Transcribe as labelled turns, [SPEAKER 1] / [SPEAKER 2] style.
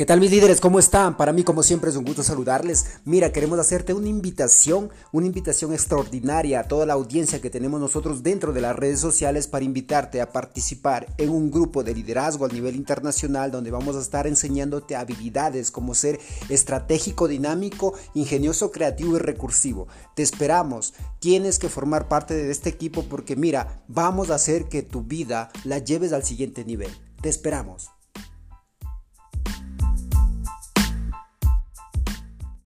[SPEAKER 1] ¿Qué tal mis líderes? ¿Cómo están? Para mí como siempre es un gusto saludarles. Mira, queremos hacerte una invitación, una invitación extraordinaria a toda la audiencia que tenemos nosotros dentro de las redes sociales para invitarte a participar en un grupo de liderazgo a nivel internacional donde vamos a estar enseñándote habilidades como ser estratégico, dinámico, ingenioso, creativo y recursivo. Te esperamos. Tienes que formar parte de este equipo porque mira, vamos a hacer que tu vida la lleves al siguiente nivel. Te esperamos.